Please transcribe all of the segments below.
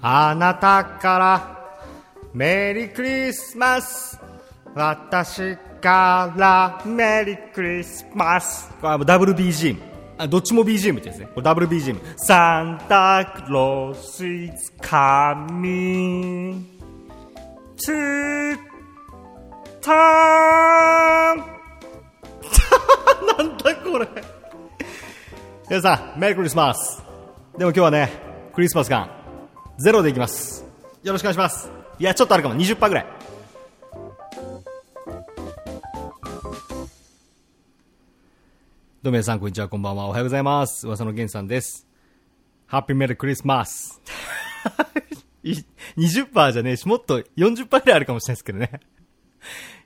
あなたからメリークリスマス。私からメリークリスマス。これはダブル BGM あどっちも BGM ってやつね。ダブル BGM サンタクロース is coming to town なんだこれ。皆さんメリークリスマス。でも今日はねクリスマス感ゼロでいきます。よろしくお願いします。いやちょっとあるかも。20%ぐらい。どうも皆さんこんにちは。こんばんは。おはようございます。噂の源さんです。ハッピーメリークリスマス。20%じゃねえしもっと40%ぐらいあるかもしれないですけどね。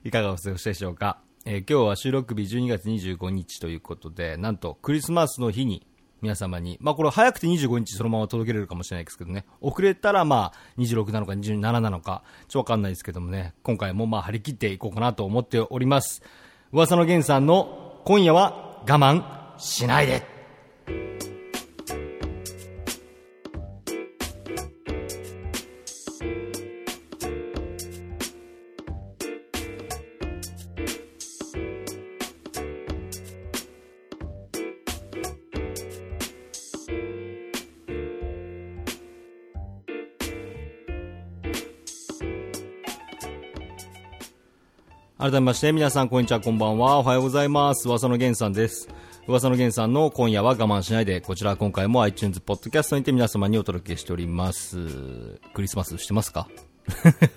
いかがお過ごしでしょうか、えー今日は収録日12月25日ということでなんとクリスマスの日に皆様に、まあこれ早くて25日そのまま届けれるかもしれないですけどね、遅れたらまあ26なのか27なのか、ちょっとわかんないですけどもね、今回もまあ張り切っていこうかなと思っております。噂の源さんの今夜は我慢しないで。改めまして皆さんこんにちはこんばんは。おはようございます。噂の源さんです。噂の源さんの今夜は我慢しないでこちら今回も iTunes ポッドキャストにて皆様にお届けしております。クリスマスしてますか？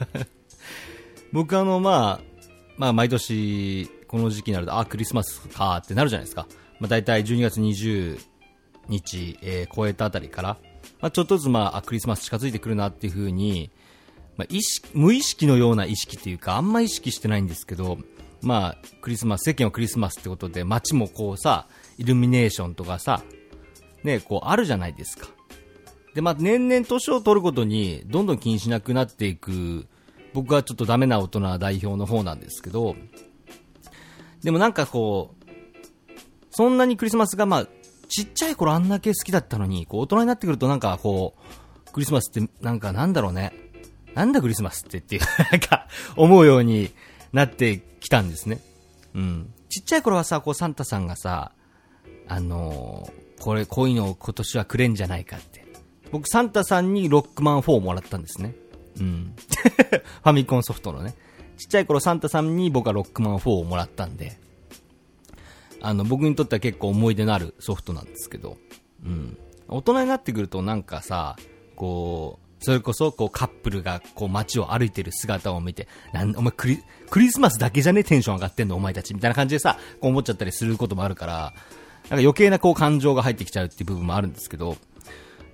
僕あのまあまあ毎年この時期になるとあクリスマスかってなるじゃないですか。まあ大体12月20日、えー超えたあたりから、まあ、ちょっとずつまああクリスマス近づいてくるなっていう風にまあ、意識無意識のような意識というかあんま意識してないんですけど、まあ、クリスマス世間はクリスマスってことで街もこうさイルミネーションとかさ、ね、こうあるじゃないですか。で、まあ、年々年を取るごとにどんどん気にしなくなっていく僕はちょっとダメな大人代表の方なんですけどでもなんかこうそんなにクリスマスがまあちっちゃい頃あんだけ好きだったのにこう大人になってくるとなんかこうクリスマスってなんかなんだろうね。なんだクリスマスってっていう、なんか、思うようになってきたんですね。うん。ちっちゃい頃はさ、こう、サンタさんがさ、あのーこれ、こういうのを今年はくれんじゃないかって。僕、サンタさんにロックマン4をもらったんですね。うん。ファミコンソフトのね。ちっちゃい頃サンタさんに僕はロックマン4をもらったんで、あの、僕にとっては結構思い出のあるソフトなんですけど、うん。大人になってくるとなんかさ、こう、それこそこうカップルがこう街を歩いてる姿を見て、なんお前クリクリスマスだけじゃね？テンション上がってんの？お前たちみたいな感じでさ、こう思っちゃったりすることもあるから、なんか余計なこう感情が入ってきちゃうっていう部分もあるんですけど、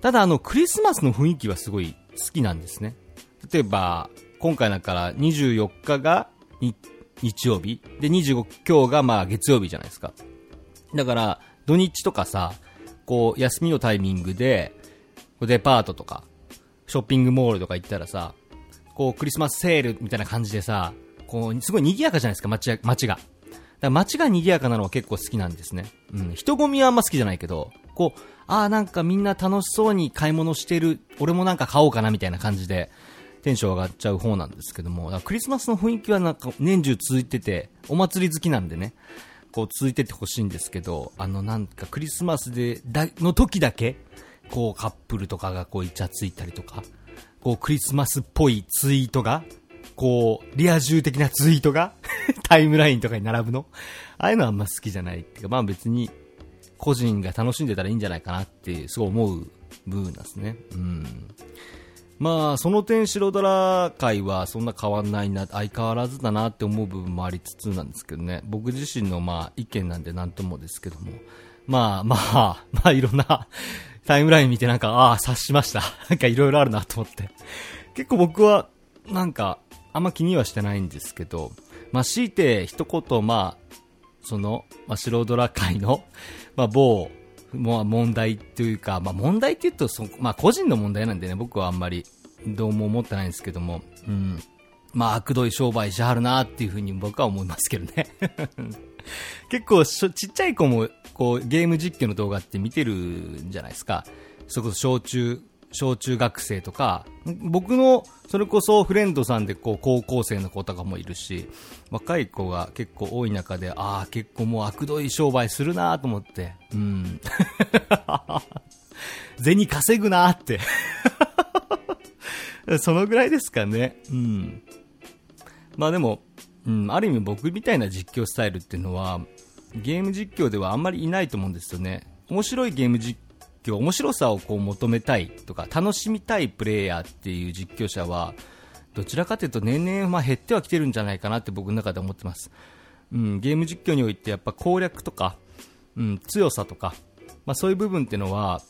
ただあのクリスマスの雰囲気はすごい好きなんですね。例えば、今回だから24日が日曜日で25今日がまあ月曜日じゃないですか。だから土日とかさ、こう休みのタイミングでデパートとかショッピングモールとか行ったらさ、こうクリスマスセールみたいな感じでさ、こうすごい賑やかじゃないですか街や街が。だから街が賑やかなのは結構好きなんですね。うん。人混みはあんま好きじゃないけど、こう、ああなんかみんな楽しそうに買い物してる、俺もなんか買おうかなみたいな感じで、テンション上がっちゃう方なんですけども、クリスマスの雰囲気はなんか年中続いてて、お祭り好きなんでね、こう続いててほしいんですけど、あのなんかクリスマスで、だ、の時だけ、こうカップルとかがこうイチャついたりとか、こうクリスマスっぽいツイートが、こう、リア充的なツイートが タイムラインとかに並ぶの？ああいうのはあんま好きじゃないっていうか、まあ別に個人が楽しんでたらいいんじゃないかなってすごい思う部分なんですね。うん。まあ、その点白ドラ界はそんな変わんないな、相変わらずだなって思う部分もありつつなんですけどね。僕自身のまあ意見なんでなんともですけども。まあまあ、まあいろんなタイムライン見てなんか、ああ、察しました。なんかいろいろあるなと思って。結構僕は、なんか、あんま気にはしてないんですけど、まあ強いて一言、まあ、その、まあ、白ドラ界の、まあ、某、まあ、問題というか、まあ、問題って言うとそ、まあ、個人の問題なんでね、僕はあんまりどうも思ってないんですけども、うん。まあ、悪どい商売しはるなっていうふうに僕は思いますけどね。結構、ちっちゃい子も、こう、ゲーム実況の動画って見てるんじゃないですか。それこそ小中小中学生とか、僕の、それこそフレンドさんでこう、高校生の子とかもいるし、若い子が結構多い中で、ああ、結構もう悪どい商売するなと思って、うん。銭稼ぐなって そのぐらいですかね。うん。まあでも、うん、ある意味僕みたいな実況スタイルっていうのは、ゲーム実況ではあんまりいないと思うんですよね。面白いゲーム実況、面白さをこう求めたいとか、楽しみたいプレイヤーっていう実況者は、どちらかというと年々まあ減ってはきてるんじゃないかなって僕の中で思ってます。うん、ゲーム実況においてやっぱ攻略とか、うん、強さとか、まあそういう部分っていうのは、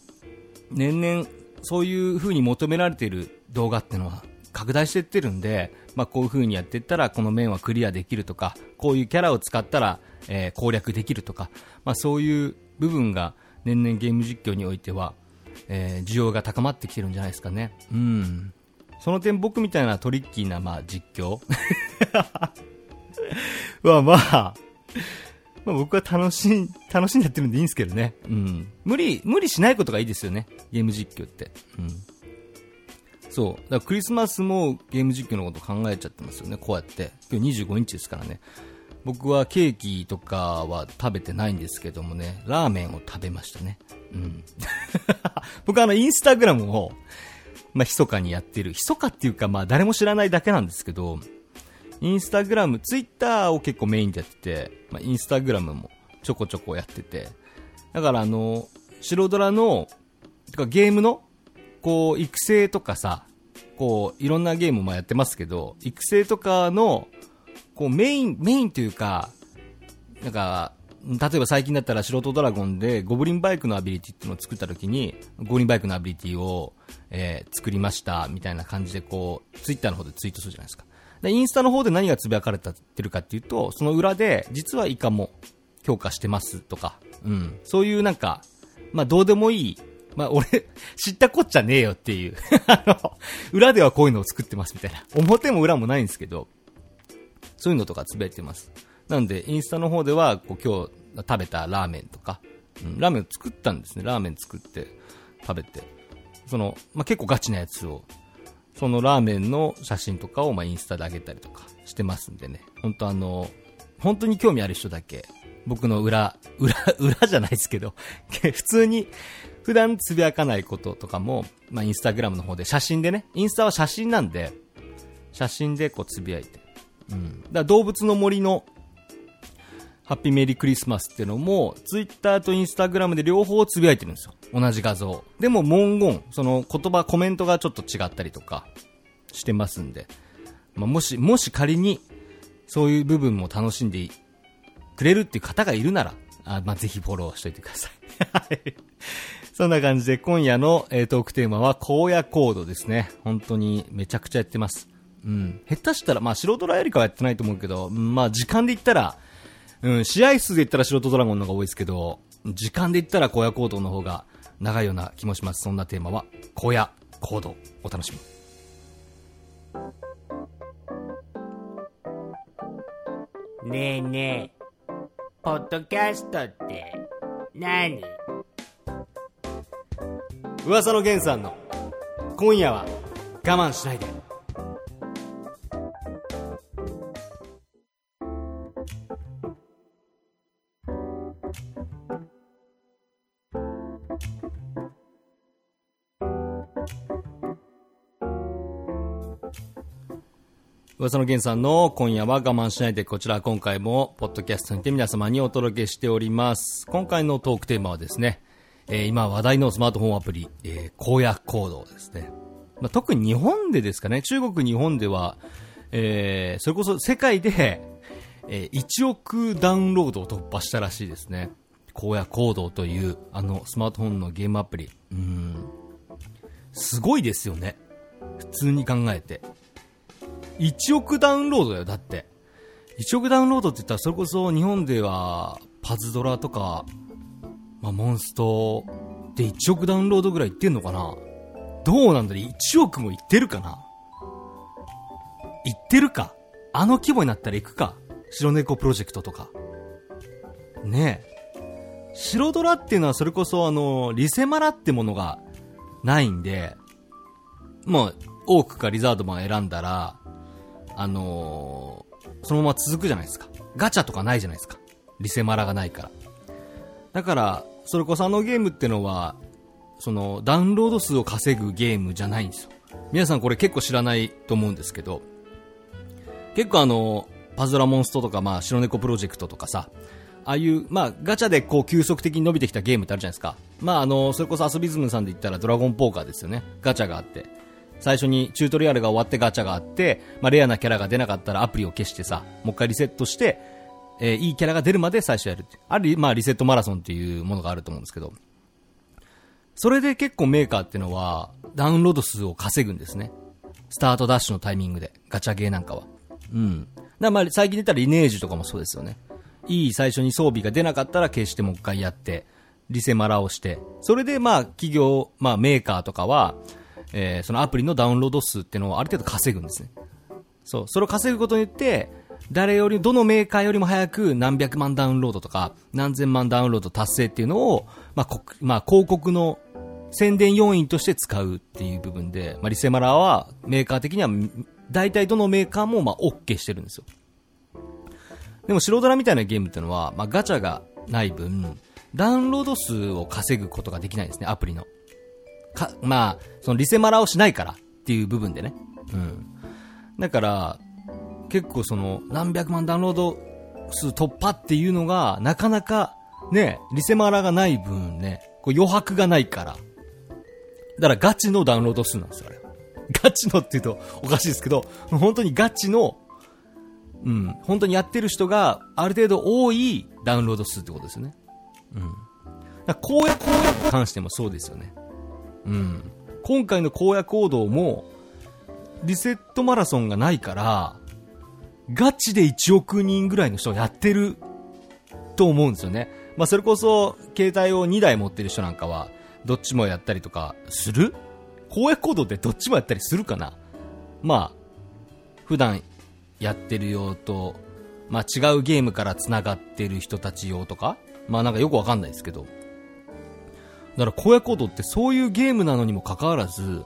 年々そういう風に求められている動画っていうのは拡大していってるんで、まあ、こういう風にやっていったらこの面はクリアできるとか、こういうキャラを使ったら、えー、攻略できるとか、まあ、そういう部分が年々ゲーム実況においては、えー、需要が高まってきてるんじゃないですかね。うん。その点僕みたいなトリッキーな、まあ、実況 はまあ、まあ僕は楽しん、楽しんでやってるんでいいんですけどね。うん。無理、無理しないことがいいですよね。ゲーム実況って。うん。そう。だからクリスマスもゲーム実況のこと考えちゃってますよね。こうやって。今日25日ですからね。僕はケーキとかは食べてないんですけどもね、ラーメンを食べましたね。うん。僕はあの、インスタグラムを、まあ、密かにやってる。密かっていうか、まあ、誰も知らないだけなんですけど、インスタグラム、ツイッターを結構メインでやってて、まあ、インスタグラムもちょこちょこやってて、だからあの、白ドラの、てかゲームの、こう、育成とかさ、こう、いろんなゲームもやってますけど、育成とかの、こう、メイン、メインというか、なんか、例えば最近だったら素人ドラゴンでゴブリンバイクのアビリティっていうのを作った時に、ゴブリンバイクのアビリティを、えー、作りましたみたいな感じでこう、ツイッターの方でツイートするじゃないですか。で、インスタの方で何がつぶやかれてるかっていうと、その裏で、実はイカも強化してますとか、うん。そういうなんか、まあどうでもいい、まあ俺、知ったこっちゃねえよっていう あの、裏ではこういうのを作ってますみたいな。表も裏もないんですけど、そういうのとかつぶやいてます。なんで、インスタの方では、こう今日食べたラーメンとか、うん、ラーメンを作ったんですね。ラーメン作って食べて。その、まあ、結構ガチなやつをそのラーメンの写真とかをまあインスタで上げたりとかしてますんでね、本当あの、本当に興味ある人だけ、僕の裏、裏、裏じゃないですけど、普通に普段つぶやかないこととかも、まあインスタグラムの方で写真でね、インスタは写真なんで、写真でこうつぶやいて、うん。だ動物の森のハッピーメリークリスマスっていうのも、ツイッターとインスタグラムで両方つぶやいてるんですよ。同じ画像。でも文言、その言葉、コメントがちょっと違ったりとかしてますんで、まあ、もし、もし仮に、そういう部分も楽しんでくれるっていう方がいるなら、あまあ、ぜひフォローしといてください。はい。そんな感じで今夜の、えー、トークテーマは荒野コードですね。本当にめちゃくちゃやってます。うん。下手したら、まあ素人らよりかはやってないと思うけど、まあ時間で言ったら、うん、試合数で言ったら素人ドラゴンの方が多いですけど、時間で言ったら荒野行動の方が長いような気もします。そんなテーマは、荒野行動。お楽しみ。ねえねえ、ポッドキャストって何？噂の源さんの今夜は我慢しないで。噂の源さんの今夜は我慢しないでこちら今回もポッドキャストにて皆様にお届けしております。今回のトークテーマはですね、えー、今話題のスマートフォンアプリ、えー、荒野行動ですね。まあ、特に日本でですかね、中国日本では、えー、それこそ世界で、えー、1億ダウンロードを突破したらしいですね。荒野行動というあのスマートフォンのゲームアプリ。うん。すごいですよね。普通に考えて。1億ダウンロードだよ、だって。1億ダウンロードって言ったら、それこそ日本では、パズドラとか、まあ、モンストで1億ダウンロードぐらいいってんのかなどうなんだろ ?1 億もいってるかないってるかあの規模になったら行くか白猫プロジェクトとか。ねえ。白ドラっていうのはそれこそあの、リセマラってものがないんで、まあ、オークかリザードマン選んだら、あのーそのまま続くじゃないですか。ガチャとかないじゃないですか。リセマラがないから。だから、それこそあのゲームってのは、その、ダウンロード数を稼ぐゲームじゃないんですよ。皆さんこれ結構知らないと思うんですけど、結構あの、パズドラモンストとか、まあ、白猫プロジェクトとかさ、ああいう、まあ、ガチャでこう、急速的に伸びてきたゲームってあるじゃないですか。まあ、あの、それこそアスビズムさんで言ったらドラゴンポーカーですよね。ガチャがあって。最初にチュートリアルが終わってガチャがあって、まあ、レアなキャラが出なかったらアプリを消してさ、もう一回リセットして、えーいいキャラが出るまで最初やる。ある、まあ、リセットマラソンっていうものがあると思うんですけど、それで結構メーカーってのは、ダウンロード数を稼ぐんですね。スタートダッシュのタイミングで、ガチャゲーなんかは。うん。だまあ、最近出たリネージュとかもそうですよね。いい最初に装備が出なかったら消してもう一回やって、リセマラをして、それでまあ、企業、まあ、メーカーとかは、えーそのアプリのダウンロード数っていうのをある程度稼ぐんですね。そう。それを稼ぐことによって、誰より、どのメーカーよりも早く何百万ダウンロードとか、何千万ダウンロード達成っていうのを、まあ、こまあ、広告の宣伝要因として使うっていう部分で、まあ、リセマラはメーカー的には、大体どのメーカーもまあ、OK してるんですよ。でも、白ドラみたいなゲームっていうのは、まあ、ガチャがない分、ダウンロード数を稼ぐことができないんですね、アプリの。か、まあ、そのリセマラをしないからっていう部分でね。うん。だから、結構その、何百万ダウンロード数突破っていうのが、なかなか、ね、リセマラがない分ね、こう余白がないから。だからガチのダウンロード数なんですよ、あれ。ガチのって言うとおかしいですけど、本当にガチの、うん、本当にやってる人がある程度多いダウンロード数ってことですよね。うん。だから荒野荒野に関してもそうですよね。うん。今回の荒野行動も、リセットマラソンがないから、ガチで1億人ぐらいの人がやってると思うんですよね。まあそれこそ、携帯を2台持ってる人なんかは、どっちもやったりとか、する？荒野行動ってどっちもやったりするかな？まあ、普段やってる用と、まあ違うゲームから繋がってる人たち用とか、まあなんかよくわかんないですけど、だから荒野行動ってそういうゲームなのにもかかわらず、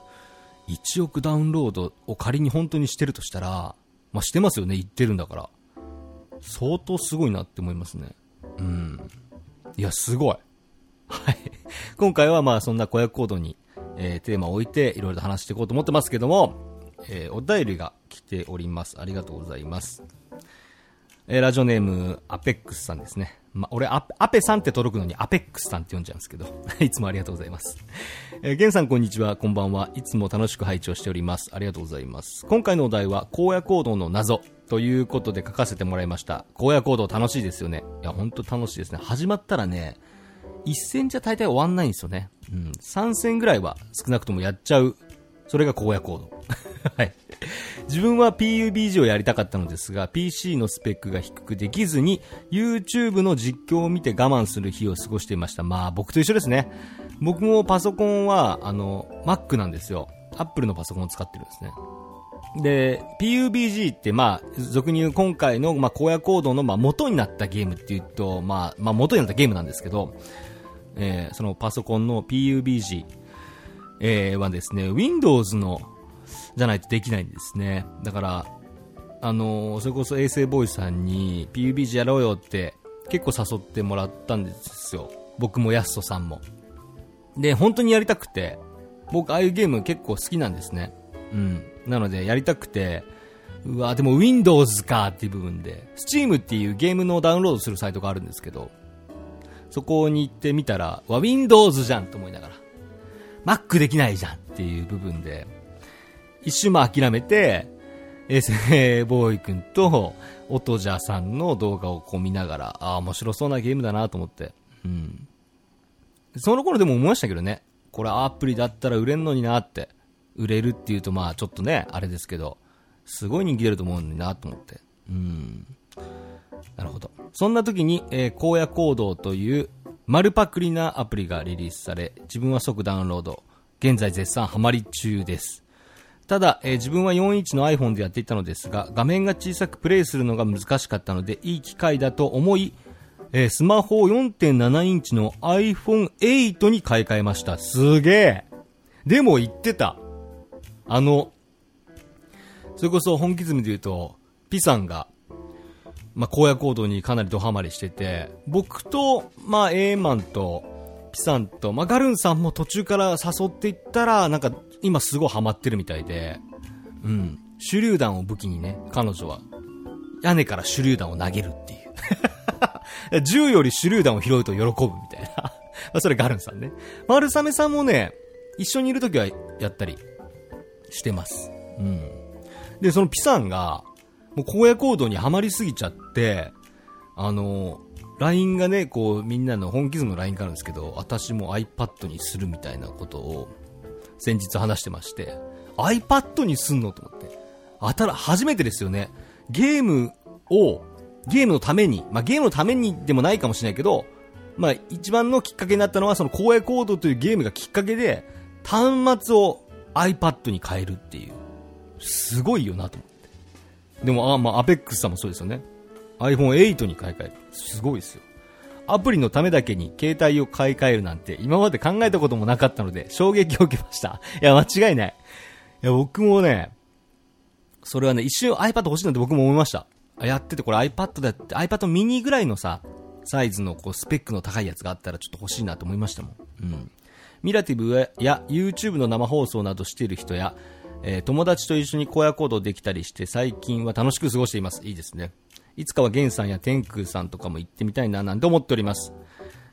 1億ダウンロードを仮に本当にしてるとしたら、まあしてますよね、言ってるんだから。相当すごいなって思いますね。うん。いや、すごい。はい。今回はまあそんな荒野行動に、えーテーマを置いていろいろと話していこうと思ってますけども、えーお便りが来ております。ありがとうございます。えーラジオネーム、アペックスさんですね。ま、俺アペ、アペさんって届くのにアペックスさんって読んじゃうんですけど、いつもありがとうございます。えー、ゲンさんこんにちは、こんばんは。いつも楽しく拝聴しております。ありがとうございます。今回のお題は、荒野行動の謎ということで書かせてもらいました。荒野行動楽しいですよね。いや、本当楽しいですね。始まったらね、一戦じゃ大体終わんないんですよね。うん。3戦ぐらいは少なくともやっちゃう。それが荒野行動。はい。自分は PUBG をやりたかったのですが、PC のスペックが低くできずに、YouTube の実況を見て我慢する日を過ごしていました。まあ、僕と一緒ですね。僕もパソコンは、あの、Mac なんですよ。Apple のパソコンを使ってるんですね。で、PUBG って、まあ、俗に言う今回の、まあ、荒野行動の、まあ、元になったゲームっていうと、まあ、まあ、元になったゲームなんですけど、えーそのパソコンの PUBG、えーはですね、Windows の、じゃないとできないんですね。だから、あのーそれこそ衛星ボーイさんに PUBG やろうよって結構誘ってもらったんですよ。僕もヤストさんも。で、本当にやりたくて、僕ああいうゲーム結構好きなんですね。うん。なのでやりたくて、うわ、でも Windows かっていう部分で、Steam っていうゲームのダウンロードするサイトがあるんですけど、そこに行ってみたら、わ、Windows じゃんと思いながら、Mac できないじゃんっていう部分で、一瞬まあ諦めて、衛星ボーイ君と、オトジャさんの動画をこう見ながら、ああ、面白そうなゲームだなと思って。うん。その頃でも思いましたけどね。これアプリだったら売れんのになって。売れるっていうとまあちょっとね、あれですけど、すごい人気出ると思うのになと思って。うん。なるほど。そんな時に、えー荒野行動という丸パクリなアプリがリリースされ、自分は即ダウンロード。現在絶賛ハマり中です。ただ、えー自分は4インチの iPhone でやっていたのですが、画面が小さくプレイするのが難しかったので、いい機会だと思い、えースマホを4.7インチの iPhone8 に買い替えました。すげえでも言ってた。あの、それこそ本気ズムで言うと、ピさんが、まあ、荒野行動にかなりドハマりしてて、僕と、まあ、エーマンと、ピさんと、まあ、ガルンさんも途中から誘っていったら、なんか、今すごいハマってるみたいで、うん。手榴弾を武器にね、彼女は、屋根から手榴弾を投げるっていう。銃より手榴弾を拾うと喜ぶみたいな。あ、それガルンさんね。丸雨さんもね、一緒にいるときはやったりしてます。うん。で、そのピさんが、もう荒野行動にはまりすぎちゃって、あの、LINE がね、こう、みんなの本気図の LINE があるんですけど、私も iPad にするみたいなことを、先日話してまして、iPad にすんのと思って。あたら、初めてですよね。ゲームを、ゲームのために、まあ、ゲームのためにでもないかもしれないけど、まあ、一番のきっかけになったのは、その荒野行動というゲームがきっかけで、端末を iPad に変えるっていう。すごいよなと思って。でも、あ、まあ、アペックスさんもそうですよね。iPhone8 に買い替える。すごいですよ。アプリのためだけに携帯を買い替えるなんて今まで考えたこともなかったので衝撃を受けました。いや、間違いない。いや、僕もね、それはね、一瞬 iPad 欲しいなんて僕も思いました。やっててこれ iPad だって、iPad mini ぐらいのさ、サイズのこうスペックの高いやつがあったらちょっと欲しいなと思いましたもん。うん。ミラティブや YouTube の生放送などしている人や、えー、友達と一緒に荒野行動できたりして最近は楽しく過ごしています。いいですね。いつかはゲンさんや天空さんとかも行ってみたいななんて思っております。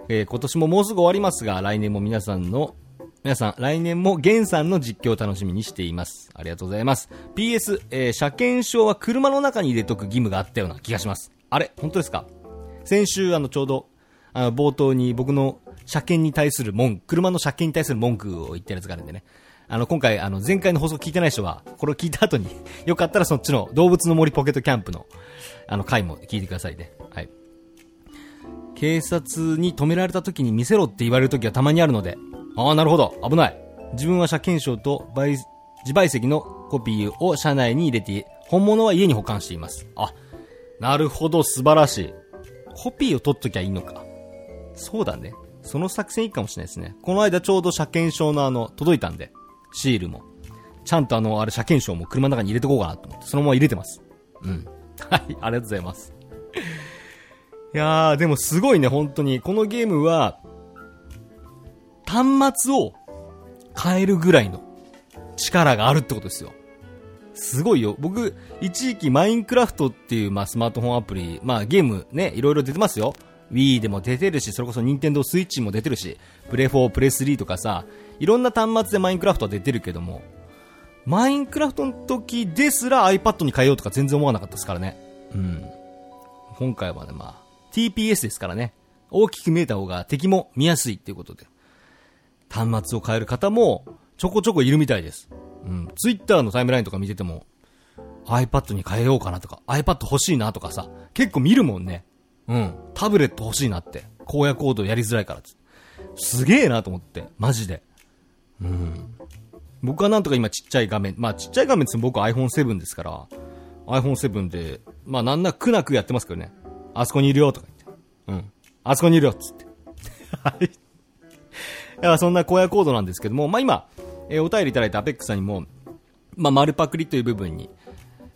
えー、今年ももうすぐ終わりますが、来年も皆さんの、皆さん、来年もゲンさんの実況を楽しみにしています。ありがとうございます。PS、えー、車検証は車の中に入れとく義務があったような気がします。あれ本当ですか？先週、あの、ちょうど、あの、冒頭に僕の車検に対する文句、車の車検に対する文句を言ってるやつがあるんでね。あの、今回、あの、前回の放送聞いてない人は、これを聞いた後に よかったらそっちの動物の森ポケットキャンプの、あの、回も聞いてくださいね。はい。警察に止められた時に見せろって言われる時はたまにあるので、ああ、なるほど、危ない。自分は車検証と自賠責のコピーを車内に入れて、本物は家に保管しています。あ、なるほど、素晴らしい。コピーを取っときゃいいのか。そうだね。その作戦いいかもしれないですね。この間ちょうど車検証のあの、届いたんで。シールも。ちゃんとあの、あれ、車検証も車の中に入れてこうかなと思って、そのまま入れてます。うん。はい、ありがとうございます。いやー、でもすごいね、本当に。このゲームは、端末を変えるぐらいの力があるってことですよ。すごいよ。僕、一時期マインクラフトっていう、まあ、スマートフォンアプリ、まあ、ゲームね、いろいろ出てますよ。Wii でも出てるし、それこそ Nintendo Switch も出てるし、プレ4、プレ3とかさ、いろんな端末でマインクラフトは出てるけども、マインクラフトの時ですら iPad に変えようとか全然思わなかったですからね。うん。今回はね、まあ、TPS ですからね。大きく見えた方が敵も見やすいっていうことで。端末を変える方もちょこちょこいるみたいです。うん。Twitter のタイムラインとか見てても、iPad に変えようかなとか、iPad 欲しいなとかさ、結構見るもんね。うん。タブレット欲しいなって。荒野コードやりづらいからすげえなと思って。マジで。うん。僕はなんとか今ちっちゃい画面、まあちっちゃい画面って僕 iPhone7 ですから、iPhone7 で、まあなんなくなくやってますけどね。あそこにいるよとか言って。うん。あそこにいるよっつって。はい。いや、そんな荒野コードなんですけども、まあ今、えー、お便りいただいたアペックさんにも、まあ丸パクリという部分に、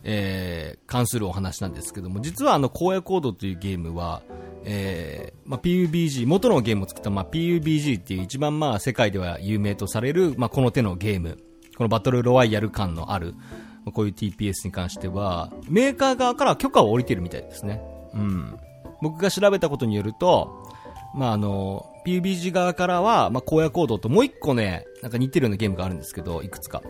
えー、関するお話なんですけども、実はあの荒野コードというゲームは、えーまあ、PUBG、元のゲームを作った、まあ、PUBG っていう一番まあ世界では有名とされる、まあ、この手のゲーム、このバトルロワイヤル感のある、まあ、こういう TPS に関しては、メーカー側から許可を下りてるみたいですね。うん。僕が調べたことによると、まあ、あの、PUBG 側からは、まあ、荒野行動ともう一個ね、なんか似てるようなゲームがあるんですけど、いくつか。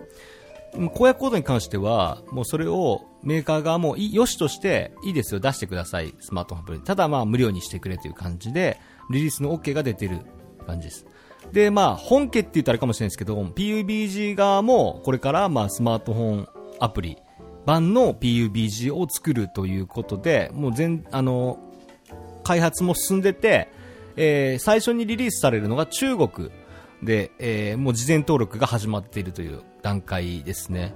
荒野行動に関しては、もうそれをメーカー側も良しとして、いいですよ、出してください、スマートフォンアプリ。ただまあ無料にしてくれという感じで、リリースの OK が出てる感じです。で、まあ本家って言ったらあれかもしれないですけど、PUBG 側もこれからまあスマートフォンアプリ版の PUBG を作るということで、もう全、あの、開発も進んでて、えー、最初にリリースされるのが中国で、えー、もう事前登録が始まっているという段階ですね。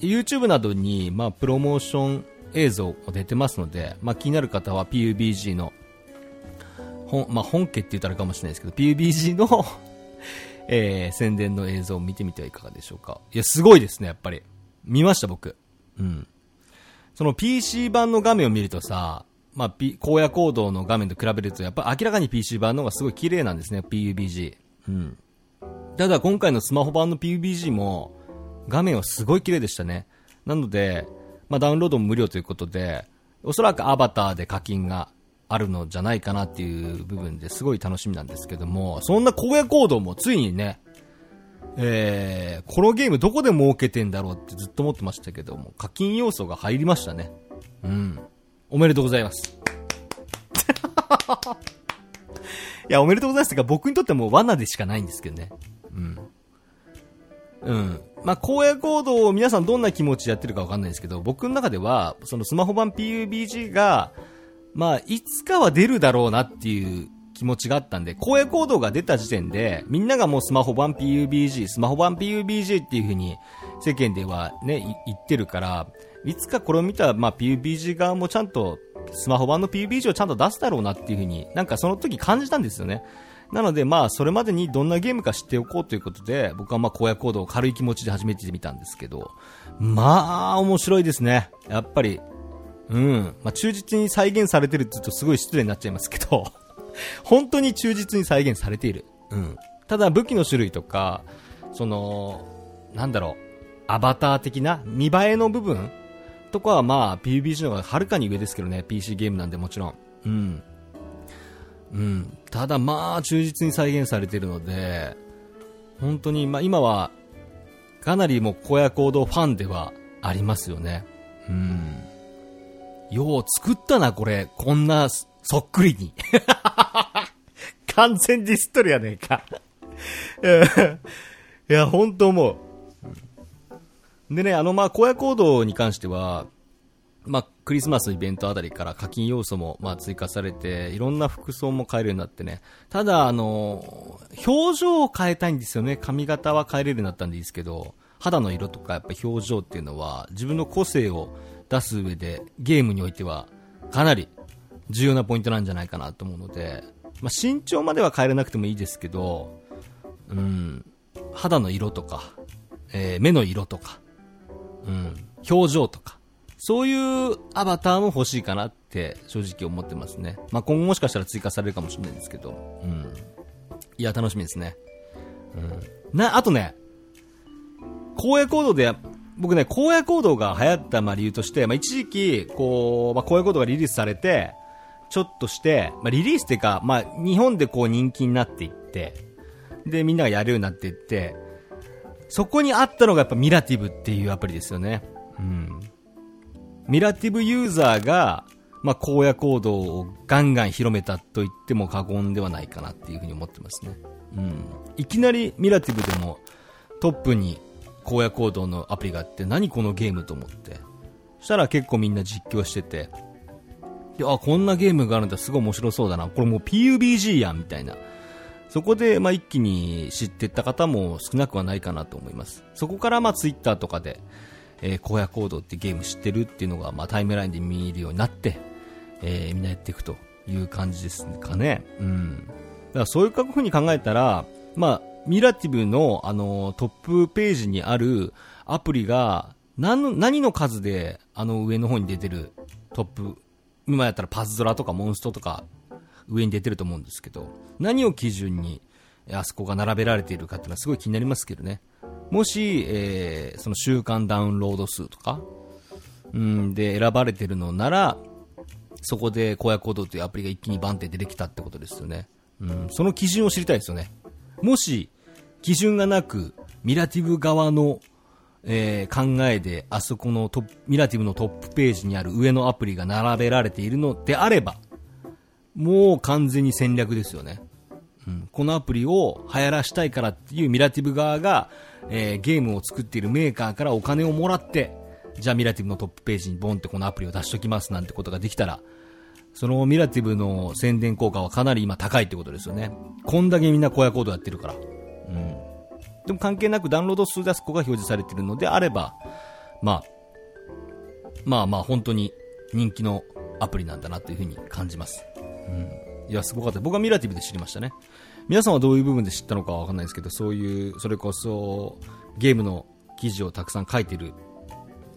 YouTube などに、まあ、プロモーション映像も出てますので、まあ、気になる方は PUBG の、本、まあ、本家って言ったらかもしれないですけど、PUBG の えー、宣伝の映像を見てみてはいかがでしょうか。いや、すごいですね、やっぱり。見ました、僕。うん。その PC 版の画面を見るとさ、まあ、荒野行動の画面と比べると、やっぱ明らかに PC 版の方がすごい綺麗なんですね、PUBG。うん。ただ今回のスマホ版の PUBG も、画面はすごい綺麗でしたね。なので、まあ、ダウンロードも無料ということで、おそらくアバターで課金があるのじゃないかなっていう部分ですごい楽しみなんですけども、そんな荒野行動もついにね、えー、このゲームどこで儲けてんだろうってずっと思ってましたけども、課金要素が入りましたね。うん。おめでとうございます。いや、おめでとうございますってか、僕にとっても罠でしかないんですけどね。うん。うん。まあ、荒野行動を皆さんどんな気持ちでやってるかわかんないですけど、僕の中では、そのスマホ版 PUBG が、まあ、いつかは出るだろうなっていう気持ちがあったんで、荒野行動が出た時点で、みんながもうスマホ版 PUBG、スマホ版 PUBG っていう風に世間ではね、言ってるから、いつかこれを見た、まあ、PUBG 側もちゃんと、スマホ版の PUBG をちゃんと出すだろうなっていう風に、なんかその時感じたんですよね。なので、まあ、それまでにどんなゲームか知っておこうということで、僕はまあ、荒野行動を軽い気持ちで始めてみたんですけど、まあ、面白いですね。やっぱり、うん。まあ、忠実に再現されてるって言うとすごい失礼になっちゃいますけど、本当に忠実に再現されている。うん。ただ武器の種類とか、その、なんだろう、アバター的な見栄えの部分とかはまあ PUBG の方がはるかに上ですけどね、PC ゲームなんでもちろん。うん。うん。ただまあ忠実に再現されているので、本当に、まあ今は、かなりもう荒野行動ファンではありますよね。うん。よう作ったな、これ。こんなそっくりに。完全ディストルやねえかいや、本当思う。でね、あの、まあ、荒野行動に関しては、まあ、クリスマスイベントあたりから課金要素も、まあ、追加されて、いろんな服装も変えるようになってね。ただ、あの、表情を変えたいんですよね。髪型は変えれるようになったんでいいですけど、肌の色とかやっぱ表情っていうのは、自分の個性を出す上で、ゲームにおいては、かなり重要なポイントなんじゃないかなと思うので、まあ、身長までは変えれなくてもいいですけど、うん、肌の色とか、えー、目の色とか、うん、表情とか、そういうアバターも欲しいかなって正直思ってますね。まあ、今後もしかしたら追加されるかもしれないんですけど、うん。いや、楽しみですね。うん。な、あとね、荒野行動で、僕ね、荒野行動が流行ったまあ理由として、まあ、一時期、こう、まあ、荒野行動がリリースされて、ちょっとして、まあ、リリースっていうか、まあ、日本でこう人気になっていって、で、みんながやるようになっていって、そこにあったのがやっぱミラティブっていうアプリですよね。うん。ミラティブユーザーが、まあ、荒野行動をガンガン広めたと言っても過言ではないかなっていうふうに思ってますね。うん。いきなりミラティブでもトップに荒野行動のアプリがあって何このゲームと思って。そしたら結構みんな実況してて、で、あ、こんなゲームがあるんだ、すごい面白そうだな。これもう PUBG やん、みたいな。そこで、まあ、一気に知ってった方も少なくはないかなと思います。そこから、ま、Twitter とかで、えー、荒野行動ってゲーム知ってるっていうのが、まあ、タイムラインで見えるようになって、えー、みんなやっていくという感じですかね。うん。だからそういう風に考えたら、まあ、ミラティブの、あの、トップページにあるアプリが、何何の数で、あの上の方に出てるトップ今やったらパズドラとかモンストとか上に出てると思うんですけど、何を基準にあそこが並べられているかっていうのはすごい気になりますけどね。もし、えー、その週間ダウンロード数とか、うんで選ばれてるのなら、そこで荒野行動というアプリが一気にバンって出てきたってことですよね。うん、その基準を知りたいですよね。もし、基準がなく、ミラティブ側のえー、考えで、あそこのトミラティブのトップページにある上のアプリが並べられているのであれば、もう完全に戦略ですよね。うん、このアプリを流行らしたいからっていうミラティブ側が、えー、ゲームを作っているメーカーからお金をもらって、じゃあミラティブのトップページにボンってこのアプリを出しときますなんてことができたら、そのミラティブの宣伝効果はかなり今高いってことですよね。こんだけみんな荒野行動やってるから。うん。でも関係なくダウンロード数でそこが表示されているのであれば、まあ、まあまあ本当に人気のアプリなんだなというふうに感じます。うん。いや、すごかった。僕はミラティブで知りましたね。皆さんはどういう部分で知ったのかわかんないですけど、そういう、それこそ、ゲームの記事をたくさん書いてる、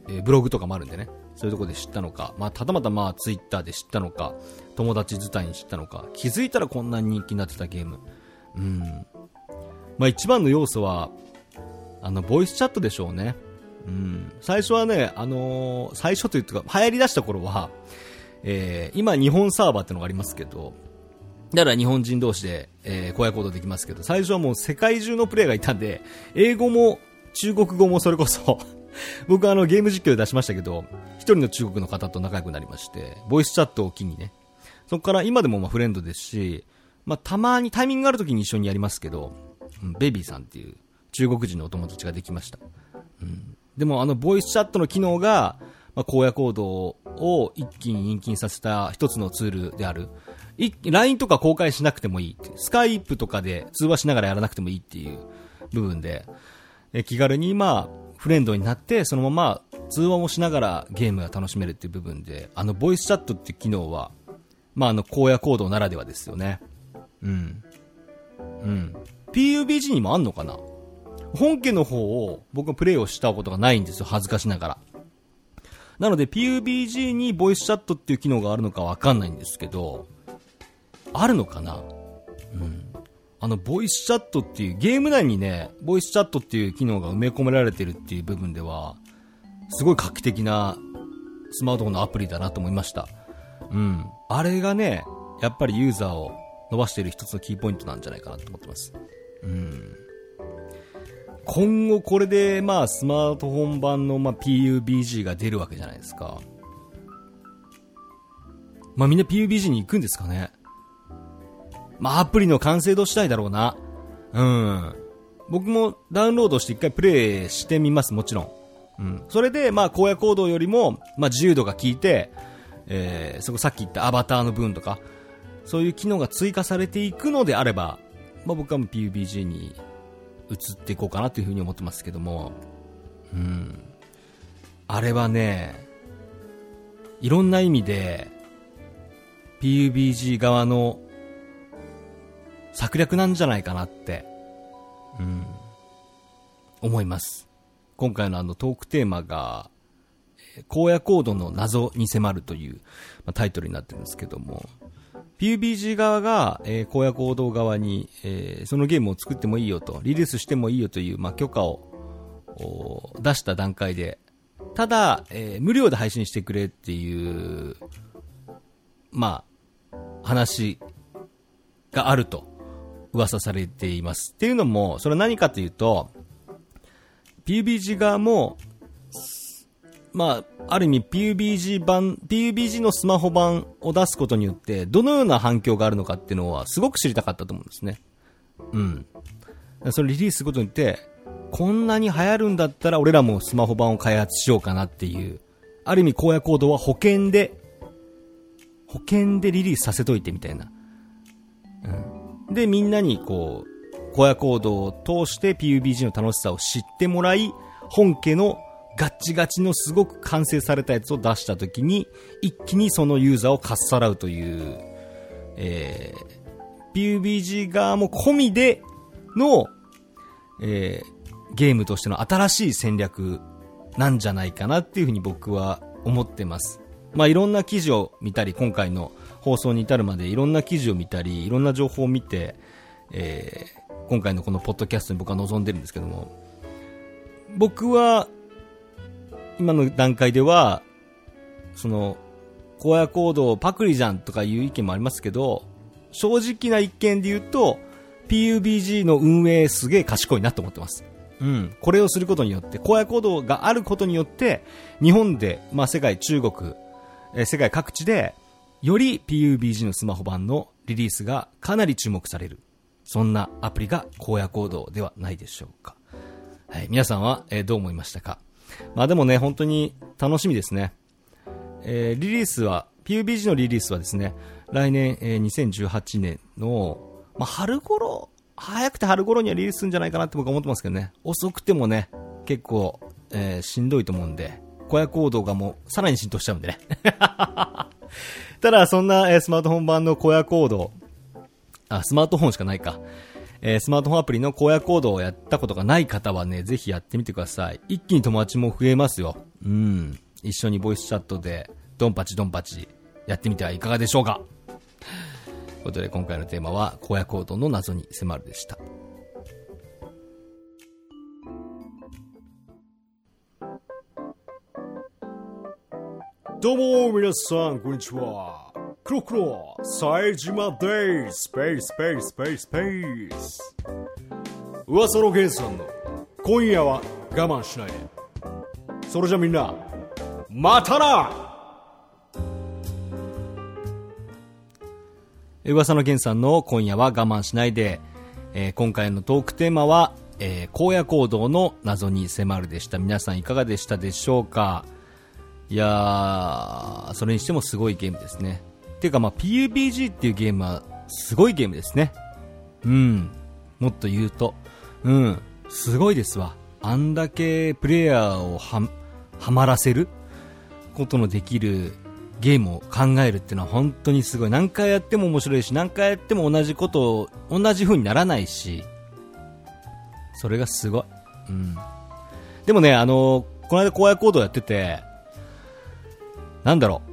えーブログとかもあるんでね、そういうところで知ったのか、まあ、ただまたまあ、ツイッターで知ったのか、友達伝いに知ったのか、気づいたらこんなに人気になってたゲーム。うん。まあ、一番の要素は、あの、ボイスチャットでしょうね。うん。最初はね、あのー最初というか、流行り出した頃は、えー今日本サーバーってのがありますけど、だから日本人同士で、えー、荒野行動できますけど、最初はもう世界中のプレイがいたんで、英語も中国語もそれこそ、僕はあのゲーム実況で出しましたけど、一人の中国の方と仲良くなりまして、ボイスチャットを機にね、そこから今でもまあフレンドですし、まあたまにタイミングがある時に一緒にやりますけど、うんベビーさんっていう中国人のお友達ができました。うんでもあのボイスチャットの機能が、まあ、荒野行動を一気に人気にさせた一つのツールである。LINE とか公開しなくてもいい。スカイプとかで通話しながらやらなくてもいいっていう部分で、え気軽にまあ、フレンドになって、そのまま通話もしながらゲームが楽しめるっていう部分で、あのボイスチャットって機能は、まああの荒野行動ならではですよね。うん。うん。PUBG にもあんのかな？本家の方を僕はプレイをしたことがないんですよ、恥ずかしながら。なので PUBG にボイスチャットっていう機能があるのかわかんないんですけど、あるのかな？うん。あの、ボイスチャットっていう、ゲーム内にね、ボイスチャットっていう機能が埋め込められてるっていう部分では、すごい画期的なスマートフォンのアプリだなと思いました。うん。あれがね、やっぱりユーザーを伸ばしている一つのキーポイントなんじゃないかなと思ってます。うん。今後これで、まあ、スマートフォン版の、まあ、PUBG が出るわけじゃないですか。まあ、みんな PUBG に行くんですかね？まあ、アプリの完成度次第だろうな。うん。僕もダウンロードして一回プレイしてみます、もちろん。うん。それで、まあ、荒野行動よりも、まあ、自由度が効いて、えー、そこさっき言ったアバターの分とか、そういう機能が追加されていくのであれば、まあ、僕はもう PUBG に移っていこうかなというふうに思ってますけども、うん。あれはね、いろんな意味で、PUBG 側の策略なんじゃないかなって、うん、思います。今回のあのトークテーマが、荒野コードの謎に迫るという、まあ、タイトルになってるんですけども、PUBG 側が、えー荒野行動側に、えーそのゲームを作ってもいいよと、リリースしてもいいよという、まあ、許可を出した段階で、ただ、えー無料で配信してくれっていう、まあ、話があると噂されています。っていうのも、それは何かというと、PUBG 側も、まあ、ある意味 PUBG 版、PUBG のスマホ版を出すことによって、どのような反響があるのかっていうのは、すごく知りたかったと思うんですね。うん。それリリースすることによって、こんなに流行るんだったら、俺らもスマホ版を開発しようかなっていう、ある意味荒野行動は保険で、保険でリリースさせといてみたいな。うん。で、みんなにこう、荒野行動を通して PUBG の楽しさを知ってもらい、本家のガッチガチのすごく完成されたやつを出したときに、一気にそのユーザーをかっさらうという、えー、PUBG 側も込みでの、えー、ゲームとしての新しい戦略なんじゃないかなっていうふうに僕は思ってます。まあいろんな記事を見たり、今回の放送に至るまでいろんな記事を見たり、いろんな情報を見て、えー、今回のこのポッドキャストに僕は望んでるんですけども、僕は、今の段階では、その、荒野行動パクリじゃんとかいう意見もありますけど、正直な一見で言うと、PUBG の運営すげえ賢いなと思ってます。うん。これをすることによって、荒野行動があることによって、日本で、まあ世界、中国、えー世界各地で、より PUBG のスマホ版のリリースがかなり注目される。そんなアプリが荒野行動ではないでしょうか。はい。皆さんは、えーどう思いましたか？まあでもね、本当に楽しみですね。えーリリースは、PUBG のリリースはですね、来年、えー2018年の、まあ、春頃、早くて春頃にはリリースするんじゃないかなって僕は思ってますけどね。遅くてもね、結構、えーしんどいと思うんで、荒野行動がもう、さらに浸透しちゃうんでね。ただ、そんな、えスマートフォン版の荒野行動、あ、スマートフォンしかないか。え、スマートフォンアプリの荒野行動をやったことがない方はね、ぜひやってみてください。一気に友達も増えますよ。うん。一緒にボイスチャットで、ドンパチドンパチ、やってみてはいかがでしょうかということで今回のテーマは、荒野行動の謎に迫るでした。どうも皆さん、こんにちは。クロクロ、冴島です。スペース、ペース、ペース、スペース。噂の源さんの、今夜は我慢しないで。それじゃみんな、またな噂の源さんの今夜は我慢しないで、えー、今回のトークテーマは、えー、荒野行動の謎に迫るでした。皆さんいかがでしたでしょうか？いやー、それにしてもすごいゲームですね。ていうかまあ PUBG っていうゲームはすごいゲームですね。うん。もっと言うと。うん。すごいですわ。あんだけプレイヤーをは、はまらせることのできるゲームを考えるっていうのは本当にすごい。何回やっても面白いし、何回やっても同じことを、同じ風にならないし、それがすごい。うん。でもね、あの、この間荒野行動やってて、なんだろう、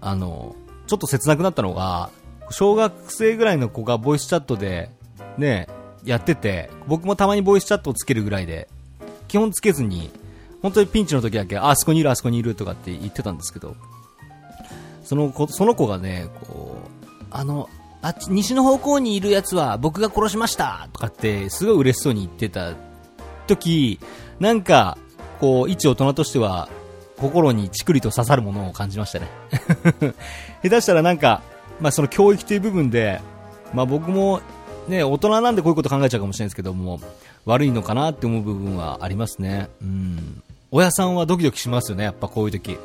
あの、ちょっと切なくなったのが、小学生ぐらいの子がボイスチャットで、ね、やってて、僕もたまにボイスチャットをつけるぐらいで、基本つけずに、本当にピンチの時だけ、あそこにいる、あそこにいるとかって言ってたんですけど、その子、その子がね、こう、あの、あっち、西の方向にいるやつは僕が殺しましたとかって、すごい嬉しそうに言ってた時、なんか、こう、一大人としては、心にチクリと刺さるものを感じましたね。下手したらなんか、まあ、その教育という部分で、まあ、僕も、ね、大人なんでこういうこと考えちゃうかもしれないですけども悪いのかなって思う部分はありますね、うん、親さんはドキドキしますよね、やっぱこういう時。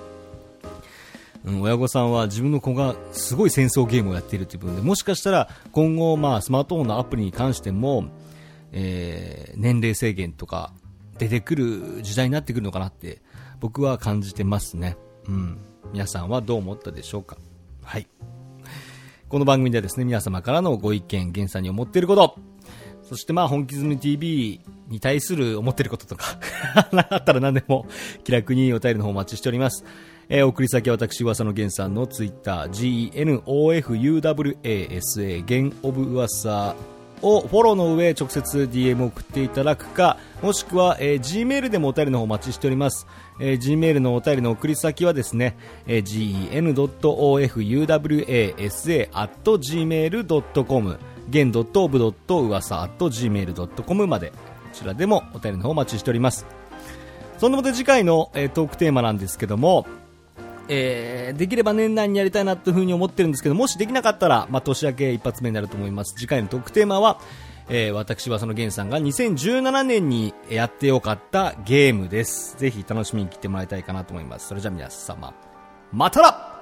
うん、親御さんは自分の子がすごい戦争ゲームをやっているという部分で。もしかしたら今後、まあ、スマートフォンのアプリに関しても、えー、年齢制限とか出てくる時代になってくるのかなって僕は感じてますね。うん。皆さんはどう思ったでしょうか？はい。この番組ではですね、皆様からのご意見、原さんに思っていること、そしてまあ、本気ズム TV に対する思っていることとか なかったら何でも気楽にお便りの方お待ちしております。えー、送り先は私、噂の源さんのツイッター、genofuwasa、弦オブ噂をフォローの上直接 DM を送っていただくかもしくは、えー、Gmail でもお便りの方お待ちしております、えー、Gmail のお便りの送り先はですね、えー、gen.ofuwasa.gmail.com gen. オブ噂 .gmail.com までこちらでもお便りの方お待ちしておりますそんなので次回の、えー、トークテーマなんですけどもえー、できれば年内にやりたいなというふうに思ってるんですけどもしできなかったら、まあ、年明け一発目になると思います。次回のトークテーマは、えー、私はそのゲンさんが2017年にやってよかったゲームです。ぜひ楽しみに来てもらいたいかなと思います。それじゃあ皆様またら